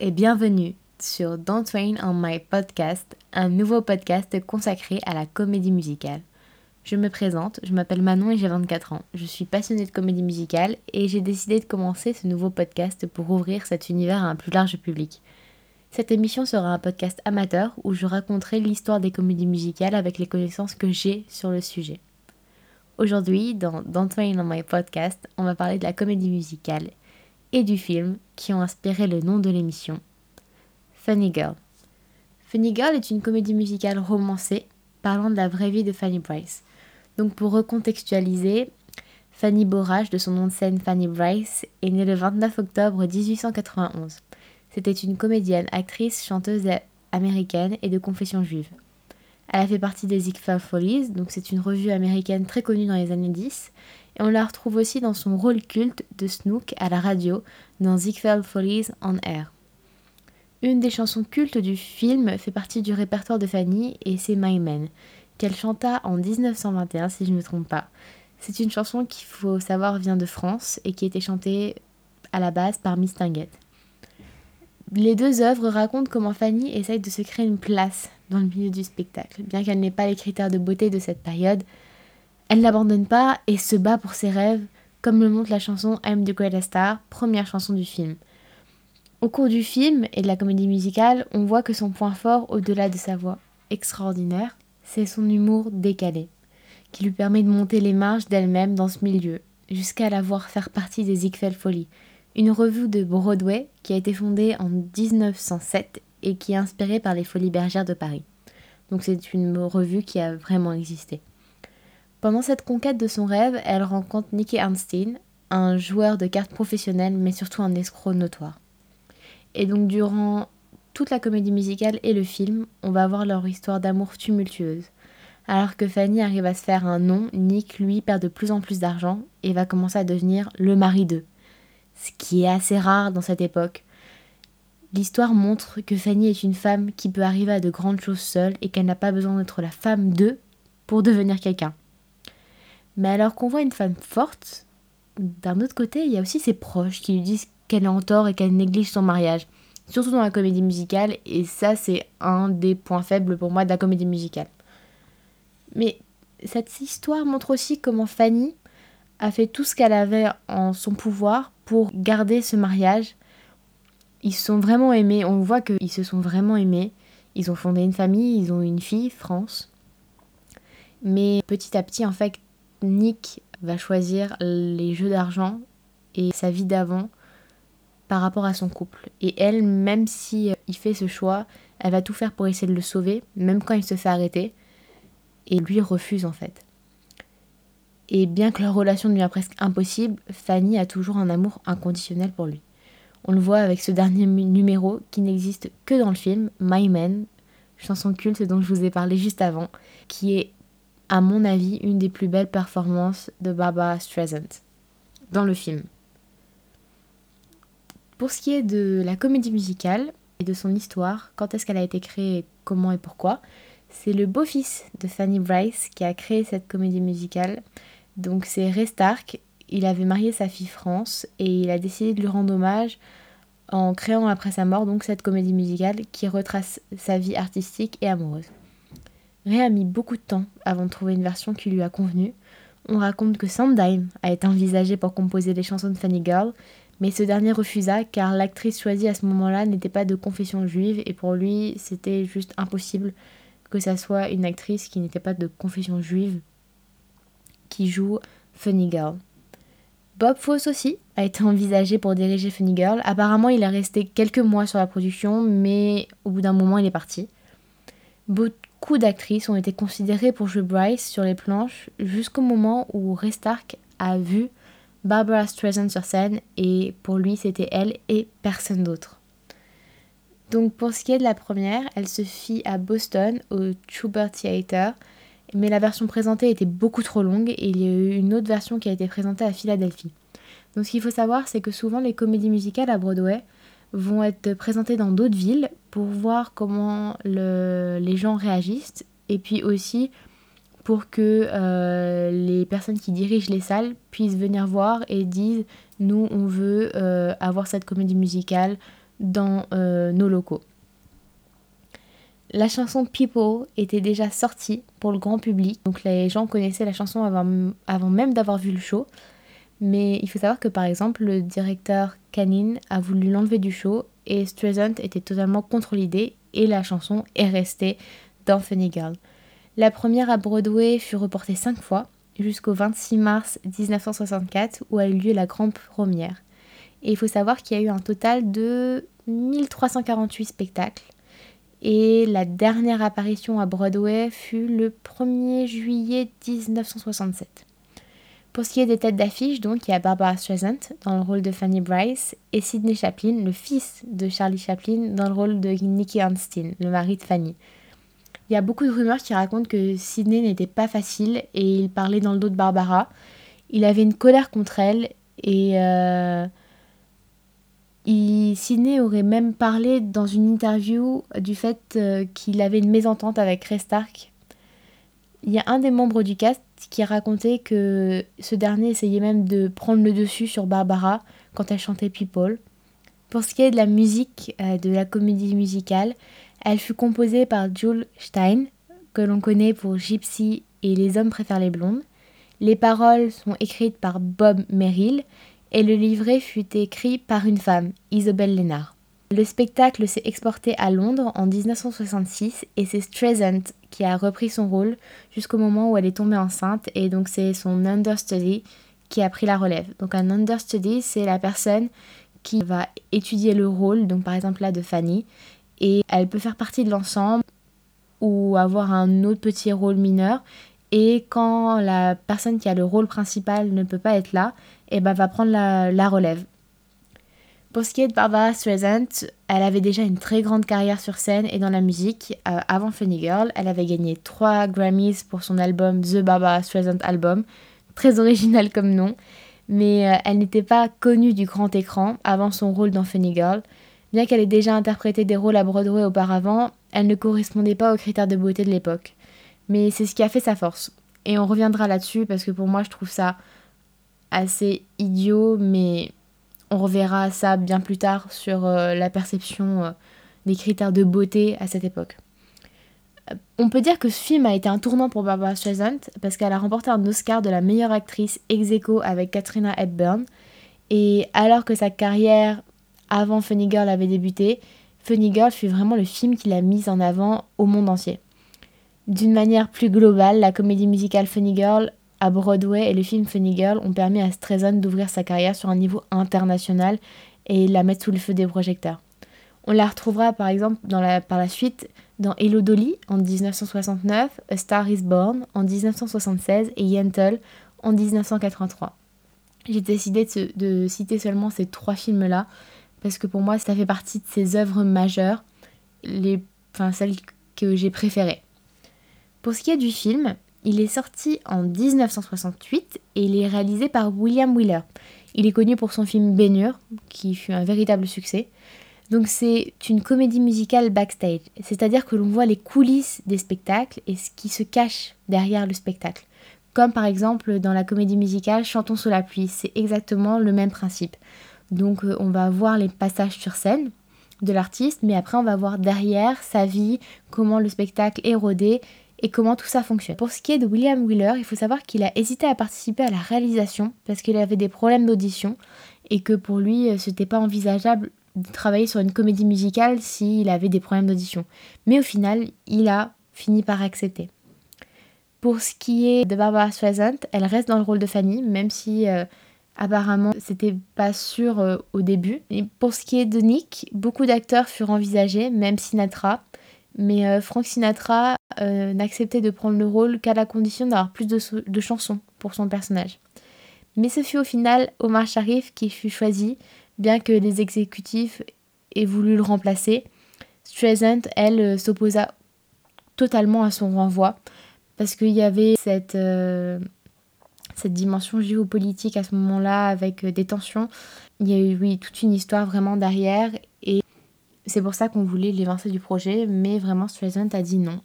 Et bienvenue sur Don't Rain on My Podcast, un nouveau podcast consacré à la comédie musicale. Je me présente, je m'appelle Manon et j'ai 24 ans. Je suis passionnée de comédie musicale et j'ai décidé de commencer ce nouveau podcast pour ouvrir cet univers à un plus large public. Cette émission sera un podcast amateur où je raconterai l'histoire des comédies musicales avec les connaissances que j'ai sur le sujet. Aujourd'hui, dans Don't Rain on My Podcast, on va parler de la comédie musicale et du film qui ont inspiré le nom de l'émission, Funny Girl. Funny Girl est une comédie musicale romancée parlant de la vraie vie de Fanny Bryce. Donc pour recontextualiser, Fanny Borage, de son nom de scène Fanny Bryce, est née le 29 octobre 1891. C'était une comédienne, actrice, chanteuse américaine et de confession juive. Elle a fait partie des Ziegfeld Follies, donc c'est une revue américaine très connue dans les années 10, et on la retrouve aussi dans son rôle culte de Snook à la radio dans Ziegfeld Follies on Air. Une des chansons cultes du film fait partie du répertoire de Fanny et c'est My Man, qu'elle chanta en 1921 si je ne me trompe pas. C'est une chanson qu'il faut savoir vient de France et qui été chantée à la base par Miss Tinguette. Les deux œuvres racontent comment Fanny essaye de se créer une place dans le milieu du spectacle. Bien qu'elle n'ait pas les critères de beauté de cette période, elle n'abandonne pas et se bat pour ses rêves, comme le montre la chanson I'm the Greatest Star, première chanson du film. Au cours du film et de la comédie musicale, on voit que son point fort, au-delà de sa voix extraordinaire, c'est son humour décalé, qui lui permet de monter les marges d'elle-même dans ce milieu, jusqu'à la voir faire partie des Ziegfeld Follies, une revue de Broadway qui a été fondée en 1907 et qui est inspirée par les Folies Bergères de Paris. Donc c'est une revue qui a vraiment existé. Pendant cette conquête de son rêve, elle rencontre Nicky Arnstein, un joueur de cartes professionnel, mais surtout un escroc notoire. Et donc durant toute la comédie musicale et le film, on va voir leur histoire d'amour tumultueuse. Alors que Fanny arrive à se faire un nom, Nick, lui, perd de plus en plus d'argent et va commencer à devenir le mari d'eux. Ce qui est assez rare dans cette époque. L'histoire montre que Fanny est une femme qui peut arriver à de grandes choses seule et qu'elle n'a pas besoin d'être la femme d'eux pour devenir quelqu'un. Mais alors qu'on voit une femme forte, d'un autre côté, il y a aussi ses proches qui lui disent qu'elle est en tort et qu'elle néglige son mariage. Surtout dans la comédie musicale, et ça c'est un des points faibles pour moi de la comédie musicale. Mais cette histoire montre aussi comment Fanny a fait tout ce qu'elle avait en son pouvoir pour garder ce mariage. Ils sont vraiment aimés, on voit qu'ils se sont vraiment aimés. Ils ont fondé une famille, ils ont une fille, France. Mais petit à petit, en fait, Nick va choisir les jeux d'argent et sa vie d'avant par rapport à son couple. Et elle, même si euh, il fait ce choix, elle va tout faire pour essayer de le sauver, même quand il se fait arrêter. Et lui refuse en fait. Et bien que leur relation devient presque impossible, Fanny a toujours un amour inconditionnel pour lui. On le voit avec ce dernier numéro qui n'existe que dans le film, My Man, chanson culte dont je vous ai parlé juste avant, qui est à mon avis, une des plus belles performances de Barbara Streisand dans le film. Pour ce qui est de la comédie musicale et de son histoire, quand est-ce qu'elle a été créée, comment et pourquoi, c'est le beau-fils de Fanny Bryce qui a créé cette comédie musicale. Donc c'est Ray Stark, il avait marié sa fille France et il a décidé de lui rendre hommage en créant après sa mort donc cette comédie musicale qui retrace sa vie artistique et amoureuse. Ray a mis beaucoup de temps avant de trouver une version qui lui a convenu. On raconte que Sondheim a été envisagé pour composer les chansons de Funny Girl, mais ce dernier refusa car l'actrice choisie à ce moment-là n'était pas de confession juive et pour lui c'était juste impossible que ça soit une actrice qui n'était pas de confession juive qui joue Funny Girl. Bob Fosse aussi a été envisagé pour diriger Funny Girl. Apparemment, il est resté quelques mois sur la production, mais au bout d'un moment, il est parti. D'actrices ont été considérées pour jouer Bryce sur les planches jusqu'au moment où Ray Stark a vu Barbara Streisand sur scène et pour lui c'était elle et personne d'autre. Donc pour ce qui est de la première, elle se fit à Boston au Schubert Theater, mais la version présentée était beaucoup trop longue et il y a eu une autre version qui a été présentée à Philadelphie. Donc ce qu'il faut savoir, c'est que souvent les comédies musicales à Broadway vont être présentés dans d'autres villes pour voir comment les gens réagissent et puis aussi pour que euh, les personnes qui dirigent les salles puissent venir voir et disent nous on veut euh, avoir cette comédie musicale dans nos locaux. La chanson People était déjà sortie pour le grand public, donc les gens connaissaient la chanson avant, même d'avoir vu le show. Mais il faut savoir que par exemple, le directeur Canine a voulu l'enlever du show et Streisand était totalement contre l'idée et la chanson est restée dans Funny Girl. La première à Broadway fut reportée cinq fois jusqu'au 26 mars 1964 où a eu lieu la grande première. Et il faut savoir qu'il y a eu un total de 1348 spectacles et la dernière apparition à Broadway fut le 1er juillet 1967. Pour ce qui est des têtes d'affiche, donc, il y a Barbara Streisand dans le rôle de Fanny Bryce et Sidney Chaplin, le fils de Charlie Chaplin, dans le rôle de Nicky Arnstein, le mari de Fanny. Il y a beaucoup de rumeurs qui racontent que Sidney n'était pas facile et il parlait dans le dos de Barbara. Il avait une colère contre elle et euh, Sidney aurait même parlé dans une interview du fait euh, qu'il avait une mésentente avec Ray Stark. Il y a un des membres du cast qui a raconté que ce dernier essayait même de prendre le dessus sur Barbara quand elle chantait People. Pour ce qui est de la musique euh, de la comédie musicale, elle fut composée par Jules Stein, que l'on connaît pour Gypsy et Les hommes préfèrent les blondes. Les paroles sont écrites par Bob Merrill et le livret fut écrit par une femme, Isabelle Lénard. Le spectacle s'est exporté à Londres en 1966 et c'est Streisand qui a repris son rôle jusqu'au moment où elle est tombée enceinte et donc c'est son understudy qui a pris la relève. Donc un understudy, c'est la personne qui va étudier le rôle, donc par exemple là de Fanny, et elle peut faire partie de l'ensemble ou avoir un autre petit rôle mineur. Et quand la personne qui a le rôle principal ne peut pas être là, et bah, va prendre la, relève. Pour ce qui est de Barbara Streisand, elle avait déjà une très grande carrière sur scène et dans la musique. Euh, avant Funny Girl, elle avait gagné 3 Grammys pour son album The Barbara Streisand Album, très original comme nom, mais euh, elle n'était pas connue du grand écran avant son rôle dans Funny Girl. Bien qu'elle ait déjà interprété des rôles à Broadway auparavant, elle ne correspondait pas aux critères de beauté de l'époque. Mais c'est ce qui a fait sa force. Et on reviendra là-dessus parce que pour moi je trouve ça assez idiot, mais on reverra ça bien plus tard sur euh, la perception euh, des critères de beauté à cette époque. Euh, on peut dire que ce film a été un tournant pour Barbara Streisand parce qu'elle a remporté un Oscar de la meilleure actrice ex aequo avec Katrina Hepburn. Et alors que sa carrière avant Funny Girl avait débuté, Funny Girl fut vraiment le film qui l'a mise en avant au monde entier. D'une manière plus globale, la comédie musicale Funny Girl à Broadway et le film Funny Girl ont permis à Streisand d'ouvrir sa carrière sur un niveau international et la mettre sous le feu des projecteurs. On la retrouvera par exemple dans la, par la suite dans Hello Dolly en 1969, A Star is Born en 1976 et Yentl en 1983. J'ai décidé de, de, citer seulement ces trois films-là parce que pour moi ça fait partie de ces œuvres majeures, les, enfin celles que j'ai préférées. Pour ce qui est du film, il est sorti en 1968 et il est réalisé par William Wheeler. Il est connu pour son film Bénure, qui fut un véritable succès. Donc c'est une comédie musicale backstage, c'est-à-dire que l'on voit les coulisses des spectacles et ce qui se cache derrière le spectacle. Comme par exemple dans la comédie musicale Chantons sous la pluie, c'est exactement le même principe. Donc euh, on va voir les passages sur scène de l'artiste, mais après on va voir derrière sa vie, comment le spectacle est rodé et comment tout ça fonctionne. Pour ce qui est de William Wheeler, il faut savoir qu'il a hésité à participer à la réalisation parce qu'il avait des problèmes d'audition et que pour lui, euh, ce n'était pas envisageable de travailler sur une comédie musicale s'il avait des problèmes d'audition. Mais au final, il a fini par accepter. Pour ce qui est de Barbara Streisand, elle reste dans le rôle de Fanny, même si euh, apparemment c'était pas sûr euh, au début. Et pour ce qui est de Nick, beaucoup d'acteurs furent envisagés, même Sinatra. Mais euh, Frank Sinatra euh, n'acceptait de prendre le rôle qu'à la condition d'avoir plus de, chansons pour son personnage. Mais ce fut au final Omar Sharif qui fut choisi, bien que les exécutifs aient voulu le remplacer. Streisand, elle, euh, s'opposa totalement à son renvoi, parce qu'il y avait cette, dimension géopolitique à ce moment-là, avec des tensions. Il y a eu, oui, toute une histoire vraiment derrière, et c'est pour ça qu'on voulait l'évincer du projet, mais vraiment Streisand a dit non.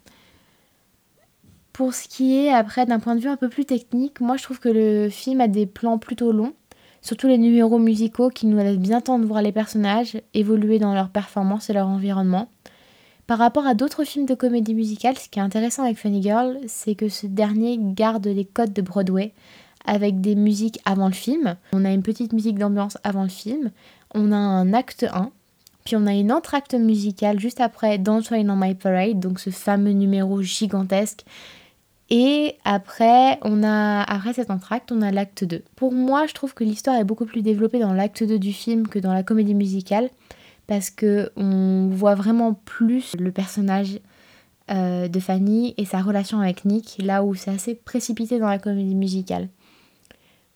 Pour ce qui est après d'un point de vue un peu plus technique, moi je trouve que le film a des plans plutôt longs, Surtout les numéros musicaux qui nous laissent bien temps de voir les personnages évoluer dans leur performance et leur environnement. Par rapport à d'autres films de comédie musicale, ce qui est intéressant avec Funny Girl, c'est que ce dernier garde les codes de Broadway avec des musiques avant le film. On a une petite musique d'ambiance avant le film. On a un acte 1. Puis on a une entracte musicale juste après Don't on My Parade, donc ce fameux numéro gigantesque et après, on a, après cet entracte, on a l'acte 2. Pour moi, je trouve que l'histoire est beaucoup plus développée dans l'acte 2 du film que dans la comédie musicale, parce que on voit vraiment plus le personnage euh, de Fanny et sa relation avec Nick, là où c'est assez précipité dans la comédie musicale.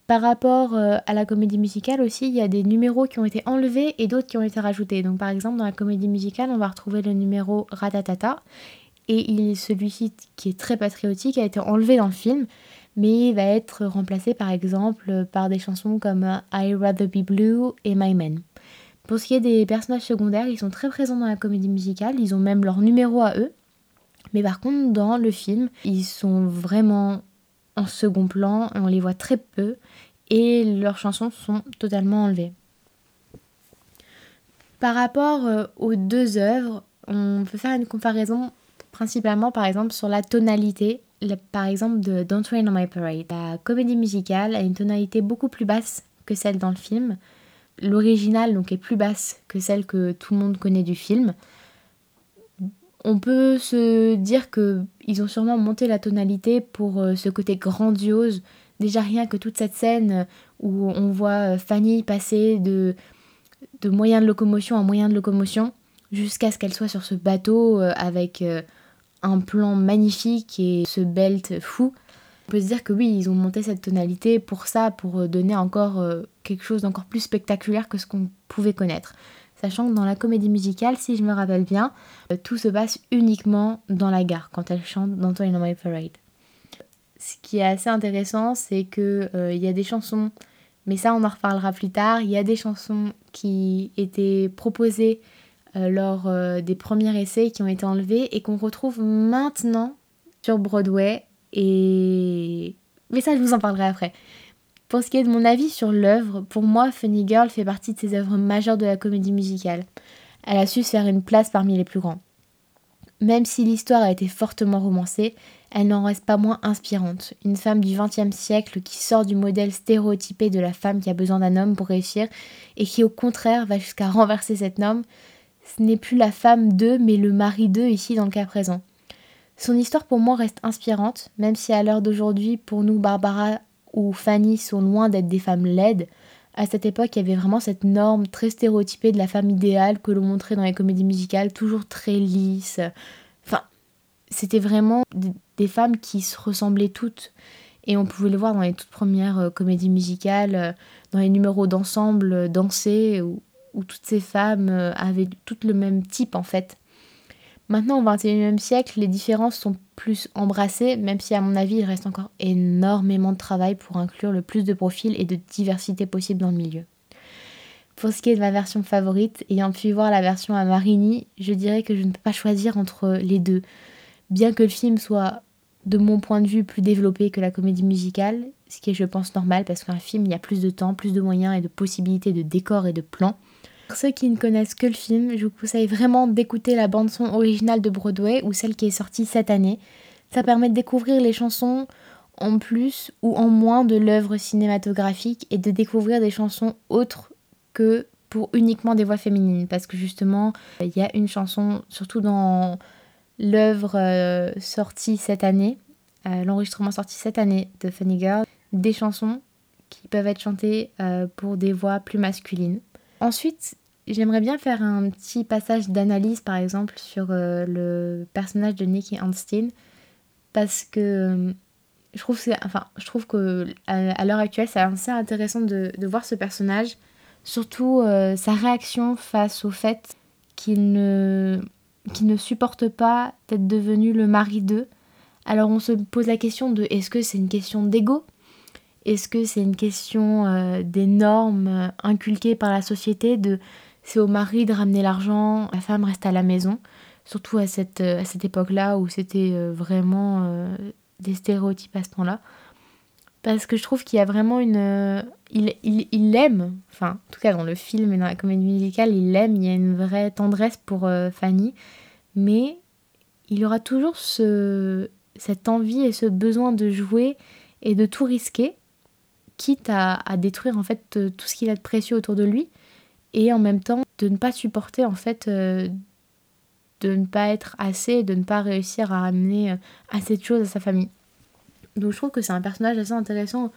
Par rapport euh, à la comédie musicale aussi, il y a des numéros qui ont été enlevés et d'autres qui ont été rajoutés. Donc par exemple, dans la comédie musicale, on va retrouver le numéro Ratatata et celui-ci qui est très patriotique a été enlevé dans le film, mais il va être remplacé par exemple par des chansons comme I Rather Be Blue et My Man. Pour ce qui est des personnages secondaires, ils sont très présents dans la comédie musicale, ils ont même leur numéro à eux, mais par contre dans le film, ils sont vraiment en second plan, on les voit très peu et leurs chansons sont totalement enlevées. Par rapport euh, aux deux œuvres, on peut faire une comparaison principalement par exemple sur la tonalité, par exemple de Don't Rain on My Parade. La comédie musicale a une tonalité beaucoup plus basse que celle dans le film. L'original donc est plus basse que celle que tout le monde connaît du film. On peut se dire que ils ont sûrement monté la tonalité pour euh, ce côté grandiose. Déjà rien que toute cette scène où on voit euh, Fanny passer de, de moyen de locomotion à moyen de locomotion jusqu'à ce qu'elle soit sur ce bateau euh, avec un plan magnifique et ce belt fou. On peut se dire que oui, ils ont monté cette tonalité pour ça, pour donner encore euh, quelque chose d'encore plus spectaculaire que ce qu'on pouvait connaître. Sachant que dans la comédie musicale, si je me rappelle bien, euh, tout se passe uniquement dans la gare quand elle chante dans in My Parade. Ce qui est assez intéressant, c'est que euh, il y a des chansons, mais ça on en reparlera plus tard. Il y a des chansons qui étaient proposées euh, lors des premiers essais qui ont été enlevés et qu'on retrouve maintenant sur Broadway. Et... Mais ça, je vous en parlerai après. Pour ce qui est de mon avis sur l'œuvre, pour moi, Funny Girl fait partie de ces œuvres majeures de la comédie musicale. Elle a su se faire une place parmi les plus grands. Même si l'histoire a été fortement romancée, elle n'en reste pas moins inspirante. Une femme du XXe siècle qui sort du modèle stéréotypé de la femme qui a besoin d'un homme pour réussir et qui au contraire va jusqu'à renverser cette norme, ce n'est plus la femme d'eux, mais le mari d'eux ici dans le cas présent. Son histoire pour moi reste inspirante, même si à l'heure d'aujourd'hui, pour nous, Barbara ou Fanny sont loin d'être des femmes laides. À cette époque, il y avait vraiment cette norme très stéréotypée de la femme idéale que l'on montrait dans les comédies musicales, toujours très lisse. Enfin, c'était vraiment des femmes qui se ressemblaient toutes. Et on pouvait le voir dans les toutes premières euh, comédies musicales, euh, dans les numéros d'ensemble, euh, danser, ou où toutes ces femmes avaient toutes le même type en fait. Maintenant, au XXIe siècle, les différences sont plus embrassées, même si à mon avis, il reste encore énormément de travail pour inclure le plus de profils et de diversité possible dans le milieu. Pour ce qui est de ma version favorite, ayant pu voir la version à Marigny, je dirais que je ne peux pas choisir entre les deux. Bien que le film soit, de mon point de vue, plus développé que la comédie musicale, ce qui est, je pense, normal parce qu'un film, il y a plus de temps, plus de moyens et de possibilités de décors et de plans. Pour ceux qui ne connaissent que le film, je vous conseille vraiment d'écouter la bande-son originale de Broadway ou celle qui est sortie cette année. Ça permet de découvrir les chansons en plus ou en moins de l'œuvre cinématographique et de découvrir des chansons autres que pour uniquement des voix féminines. Parce que justement, il y a une chanson, surtout dans l'œuvre euh, sortie cette année, euh, l'enregistrement sorti cette année de Funny Girl, des chansons qui peuvent être chantées euh, pour des voix plus masculines. Ensuite, j'aimerais bien faire un petit passage d'analyse par exemple sur euh, le personnage de Nicky Einstein parce que euh, je trouve, enfin, que à, l'heure actuelle c'est assez intéressant de, voir ce personnage, surtout euh, sa réaction face au fait qu'il ne, qu'il ne supporte pas d'être devenu le mari d'eux. Alors on se pose la question de est-ce que c'est une question d'ego? Est-ce que c'est une question des normes inculquées par la société de c'est au mari de ramener l'argent, la femme reste à la maison, surtout à cette, euh, à cette époque-là où c'était euh, vraiment euh, des stéréotypes à ce temps-là. parce que je trouve qu'il y a vraiment une... Il, il, il l'aime, enfin en tout cas dans le film et dans la comédie musicale, il l'aime, il y a une vraie tendresse pour Fanny, mais il aura toujours ce, cette envie et ce besoin de jouer et de tout risquer, quitte à, détruire en fait euh, tout ce qu'il a de précieux autour de lui, et en même temps de ne pas supporter en fait euh, de ne pas être assez, de ne pas réussir à amener euh, assez de choses à sa famille. Donc je trouve que c'est un personnage assez intéressant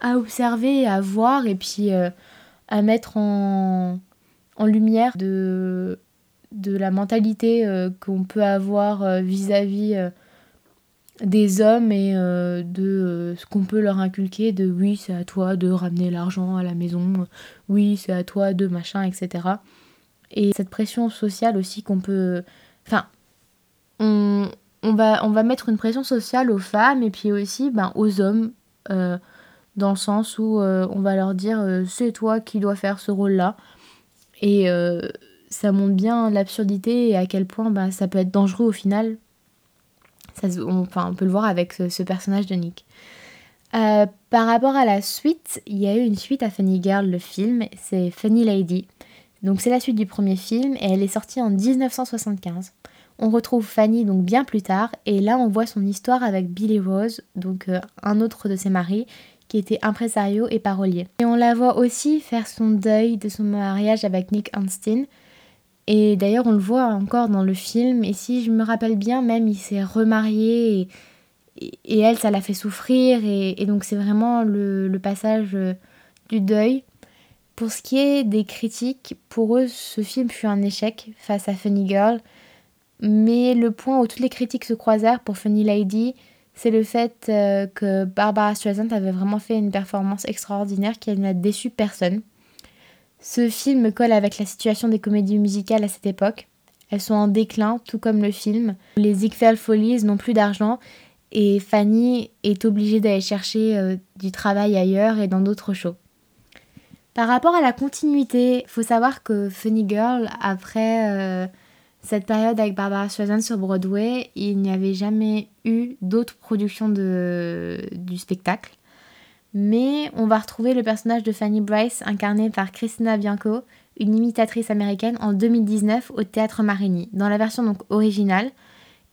à observer, à voir et puis à mettre en, en lumière de, de la mentalité qu'on peut avoir vis-à-vis des hommes et euh, de euh, ce qu'on peut leur inculquer de oui c'est à toi de ramener l'argent à la maison, oui c'est à toi de machin, etc. Et cette pression sociale aussi qu'on peut... Enfin, on, va, on va mettre une pression sociale aux femmes et puis aussi ben, aux hommes, euh, dans le sens où on va leur dire c'est toi qui dois faire ce rôle-là. Et ça montre bien l'absurdité et à quel point ben, ça peut être dangereux au final on, peut le voir avec ce, personnage de Nick. Euh, par rapport à la suite, il y a eu une suite à Funny Girl, le film, c'est Funny Lady. Donc c'est la suite du premier film et elle est sortie en 1975. On retrouve Fanny donc bien plus tard et là on voit son histoire avec Billy Rose, donc euh, un autre de ses maris qui était impresario et parolier. Et on la voit aussi faire son deuil de son mariage avec Nick Anstein, et d'ailleurs, on le voit encore dans le film. Et si je me rappelle bien, même il s'est remarié et, elle, ça l'a fait souffrir. Et, donc, c'est vraiment le, passage euh, du deuil. Pour ce qui est des critiques, pour eux, ce film fut un échec face à Funny Girl. Mais le point où toutes les critiques se croisèrent pour Funny Lady, c'est le fait euh, que Barbara Streisand avait vraiment fait une performance extraordinaire qui n'a déçu personne. Ce film colle avec la situation des comédies musicales à cette époque. Elles sont en déclin, tout comme le film. Les Ziegfeld Follies n'ont plus d'argent et Fanny est obligée d'aller chercher euh, du travail ailleurs et dans d'autres shows. Par rapport à la continuité, il faut savoir que Funny Girl, après euh, cette période avec Barbara Streisand sur Broadway, il n'y avait jamais eu d'autres productions du spectacle mais on va retrouver le personnage de Fanny Bryce incarné par Christina Bianco, une imitatrice américaine en 2019 au Théâtre Marigny, dans la version donc originale,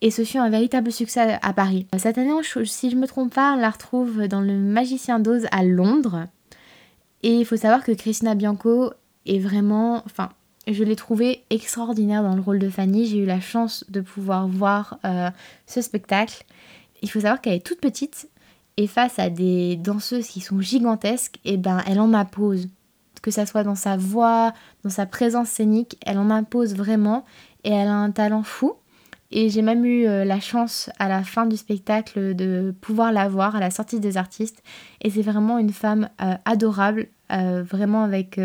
et ce fut un véritable succès à Paris. Cette année, si je me trompe pas, on la retrouve dans Le Magicien d'Oz à Londres, et il faut savoir que Christina Bianco est vraiment, enfin, je l'ai trouvée extraordinaire dans le rôle de Fanny. J'ai eu la chance de pouvoir voir euh, ce spectacle. Il faut savoir qu'elle est toute petite, et face à des danseuses qui sont gigantesques, et eh ben elle en impose. Que ça soit dans sa voix, dans sa présence scénique, elle en impose vraiment et elle a un talent fou. Et j'ai même eu euh, la chance à la fin du spectacle de pouvoir la voir à la sortie des artistes. Et c'est vraiment une femme euh, adorable, euh, vraiment avec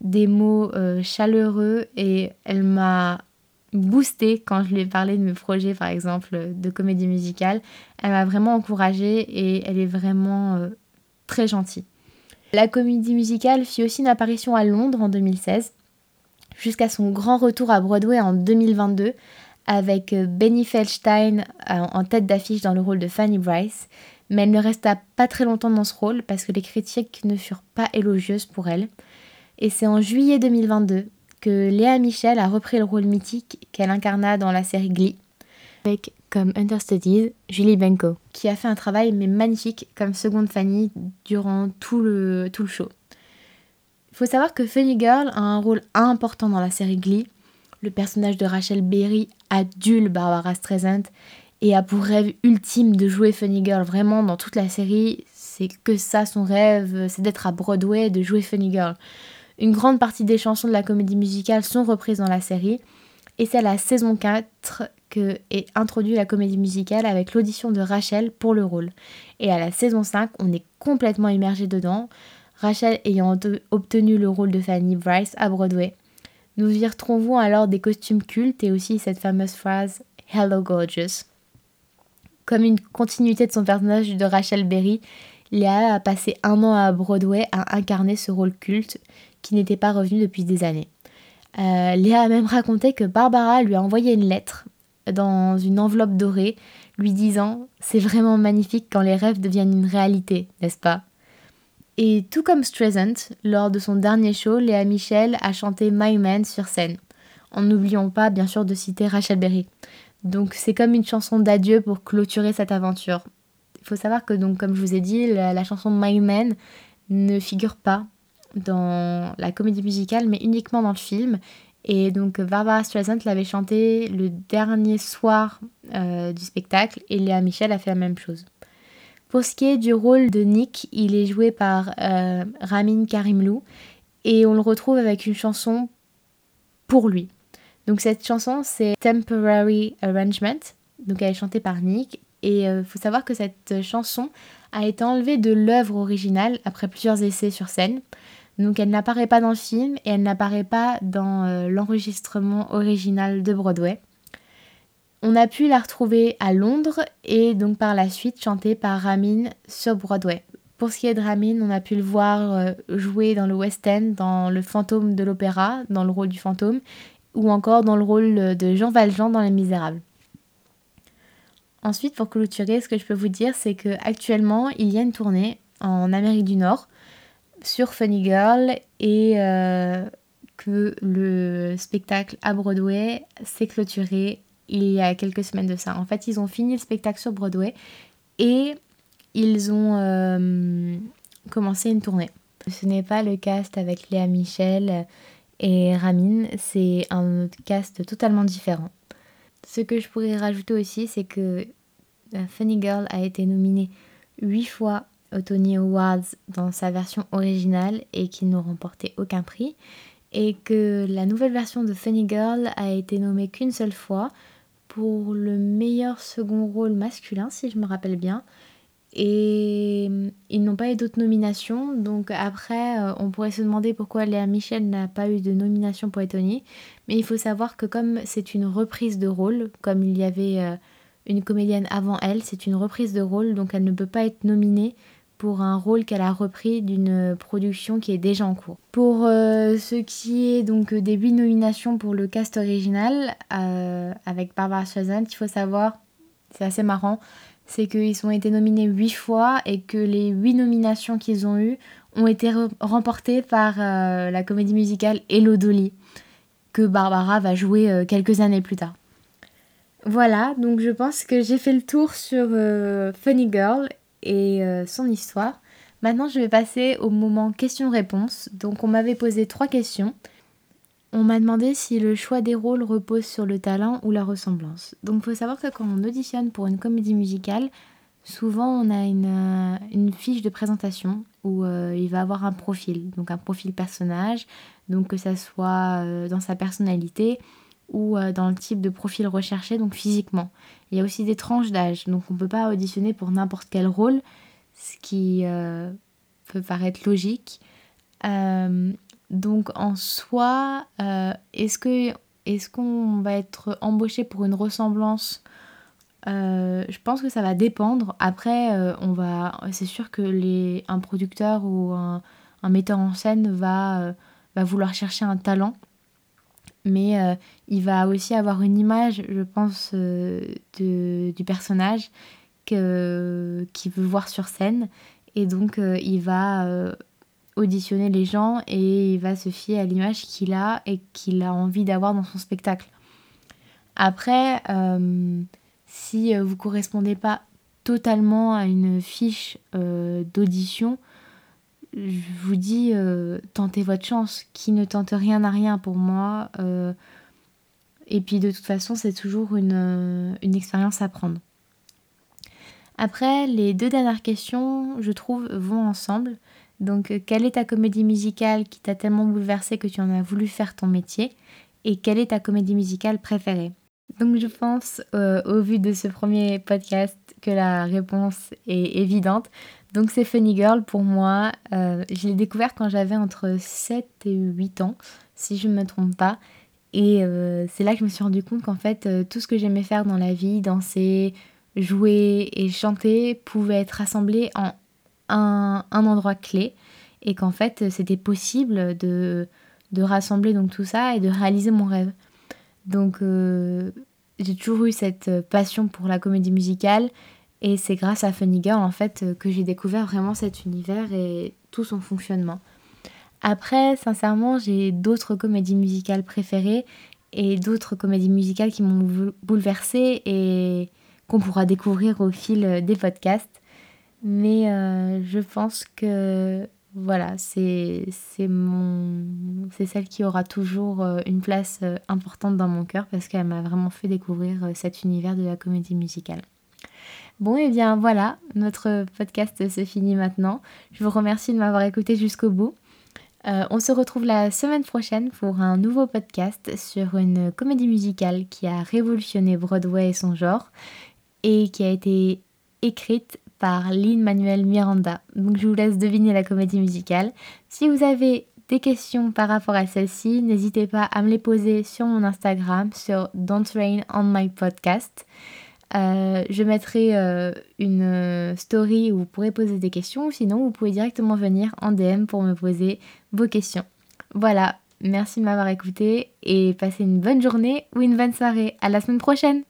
des mots chaleureux. Et elle m'a boosté quand je lui ai parlé de mes projets, par exemple, de comédie musicale. Elle m'a vraiment encouragée et elle est vraiment euh, très gentille. La comédie musicale fit aussi une apparition à Londres en 2016, jusqu'à son grand retour à Broadway en 2022, avec euh, Benny Feldstein euh, en tête d'affiche dans le rôle de Fanny Bryce. Mais elle ne resta pas très longtemps dans ce rôle parce que les critiques ne furent pas élogieuses pour elle. Et c'est en juillet 2022 que Léa Michel a repris le rôle mythique qu'elle incarna dans la série Glee, avec comme understudied Julie Benko, qui a fait un travail mais magnifique comme seconde Fanny durant tout le, tout le show. Il faut savoir que Funny Girl a un rôle important dans la série Glee. Le personnage de Rachel Berry adule Barbara Streisand et a pour rêve ultime de jouer Funny Girl. Vraiment, dans toute la série, c'est que ça son rêve, c'est d'être à Broadway, de jouer Funny Girl. Une grande partie des chansons de la comédie musicale sont reprises dans la série. Et c'est à la saison 4 que est introduite la comédie musicale avec l'audition de Rachel pour le rôle. Et à la saison 5, on est complètement immergé dedans, Rachel ayant obtenu le rôle de Fanny Bryce à Broadway. Nous y retrouvons alors des costumes cultes et aussi cette fameuse phrase Hello Gorgeous. Comme une continuité de son personnage de Rachel Berry, Léa a passé un an à Broadway à incarner ce rôle culte qui n'était pas revenu depuis des années. Euh, Léa a même raconté que Barbara lui a envoyé une lettre dans une enveloppe dorée lui disant C'est vraiment magnifique quand les rêves deviennent une réalité, n'est-ce pas? Et tout comme Streisand, lors de son dernier show, Léa Michel a chanté My Man sur scène. En n'oubliant pas, bien sûr, de citer Rachel Berry. Donc c'est comme une chanson d'adieu pour clôturer cette aventure. Il faut savoir que, donc, comme je vous ai dit, la, la chanson My Man ne figure pas dans la comédie musicale, mais uniquement dans le film. Et donc Barbara Streisand l'avait chanté le dernier soir euh, du spectacle et Léa Michel a fait la même chose. Pour ce qui est du rôle de Nick, il est joué par euh, Ramin Karimlou et on le retrouve avec une chanson pour lui. Donc cette chanson c'est Temporary Arrangement, donc elle est chantée par Nick et il euh, faut savoir que cette chanson a été enlevée de l'œuvre originale après plusieurs essais sur scène. Donc elle n'apparaît pas dans le film et elle n'apparaît pas dans euh, l'enregistrement original de Broadway. On a pu la retrouver à Londres et donc par la suite chantée par Ramin sur Broadway. Pour ce qui est de Ramin, on a pu le voir euh, jouer dans le West End, dans Le fantôme de l'opéra, dans le rôle du fantôme, ou encore dans le rôle de Jean Valjean dans Les Misérables. Ensuite, pour clôturer, ce que je peux vous dire, c'est qu'actuellement, il y a une tournée en Amérique du Nord sur Funny Girl et euh, que le spectacle à Broadway s'est clôturé il y a quelques semaines de ça. En fait, ils ont fini le spectacle sur Broadway et ils ont euh, commencé une tournée. Ce n'est pas le cast avec Léa Michel et Ramin, c'est un cast totalement différent. Ce que je pourrais rajouter aussi, c'est que euh, Funny Girl a été nominée 8 fois aux Tony Awards dans sa version originale et qui n'ont remporté aucun prix. Et que la nouvelle version de Funny Girl a été nommée qu'une seule fois pour le meilleur second rôle masculin, si je me rappelle bien. Et ils n'ont pas eu d'autres nominations. Donc après, euh, on pourrait se demander pourquoi Léa Michel n'a pas eu de nomination pour Tony. Mais il faut savoir que comme c'est une reprise de rôle, comme il y avait euh, une comédienne avant elle, c'est une reprise de rôle, donc elle ne peut pas être nominée pour un rôle qu'elle a repris d'une production qui est déjà en cours. Pour euh, ce qui est donc des 8 nominations pour le cast original euh, avec Barbara Streisand, il faut savoir, c'est assez marrant, c'est qu'ils ont été nominés 8 fois et que les 8 nominations qu'ils ont eues ont été remportées par euh, la comédie musicale Hello Dolly, que Barbara va jouer quelques années plus tard. Voilà, donc je pense que j'ai fait le tour sur Funny Girl et euh, son histoire. Maintenant, je vais passer au moment questions-réponses. Donc, on m'avait posé trois questions. On m'a demandé si le choix des rôles repose sur le talent ou la ressemblance. Donc, il faut savoir que quand on auditionne pour une comédie musicale, souvent on a une, euh, fiche de présentation où euh, il va avoir un profil, donc un profil personnage, donc que ça soit dans sa personnalité ou dans le type de profil recherché, donc physiquement. Il y a aussi des tranches d'âge, donc on ne peut pas auditionner pour n'importe quel rôle, ce qui euh, peut paraître logique. Euh, donc en soi, euh, est-ce que est-ce qu'on va être embauché pour une ressemblance Je pense que ça va dépendre. Après, on va, c'est sûr que les, un producteur ou un, un metteur en scène va, va vouloir chercher un talent mais euh, il va aussi avoir une image, je pense, euh, du personnage qu'il veut voir sur scène. Et donc, euh, il va auditionner les gens et il va se fier à l'image qu'il a et qu'il a envie d'avoir dans son spectacle. Après, si vous ne correspondez pas totalement à une fiche d'audition, je vous dis, euh, tentez votre chance. Qui ne tente rien n'a rien pour moi. Euh, et puis de toute façon, c'est toujours une, euh, une, expérience à prendre. Après, les deux dernières questions, je trouve, vont ensemble. Donc, quelle est ta comédie musicale qui t'a tellement bouleversé que tu en as voulu faire ton métier? Et quelle est ta comédie musicale préférée? Donc, je pense, au vu de ce premier podcast, que la réponse est évidente. Donc c'est Funny Girl pour moi. Euh, je l'ai découvert quand j'avais entre 7 et 8 ans, si je ne me trompe pas. Et euh, c'est là que je me suis rendu compte qu'en fait, euh, tout ce que j'aimais faire dans la vie, danser, jouer et chanter, pouvait être rassemblé en un, endroit clé. Et qu'en fait, c'était possible de, de rassembler donc tout ça et de réaliser mon rêve. Donc j'ai toujours eu cette passion pour la comédie musicale et c'est grâce à Funny Girl en fait que j'ai découvert vraiment cet univers et tout son fonctionnement. Après, sincèrement, j'ai d'autres comédies musicales préférées et d'autres comédies musicales qui m'ont bouleversée et qu'on pourra découvrir au fil des podcasts. Mais euh, je pense que voilà, c'est celle qui aura toujours euh, une place euh, importante dans mon cœur parce qu'elle m'a vraiment fait découvrir cet univers de la comédie musicale. Bon, et eh bien voilà, notre podcast se finit maintenant. Je vous remercie de m'avoir écouté jusqu'au bout. Euh, on se retrouve la semaine prochaine pour un nouveau podcast sur une comédie musicale qui a révolutionné Broadway et son genre et qui a été écrite par Lin-Manuel Miranda. Donc je vous laisse deviner la comédie musicale. Si vous avez des questions par rapport à celle-ci, n'hésitez pas à me les poser sur mon Instagram sur Don't Rain on My Podcast. Euh, je mettrai euh, une euh, story où vous pourrez poser des questions ou sinon vous pouvez directement venir en DM pour me poser vos questions. Voilà, merci de m'avoir écouté et passez une bonne journée ou une bonne soirée. À la semaine prochaine!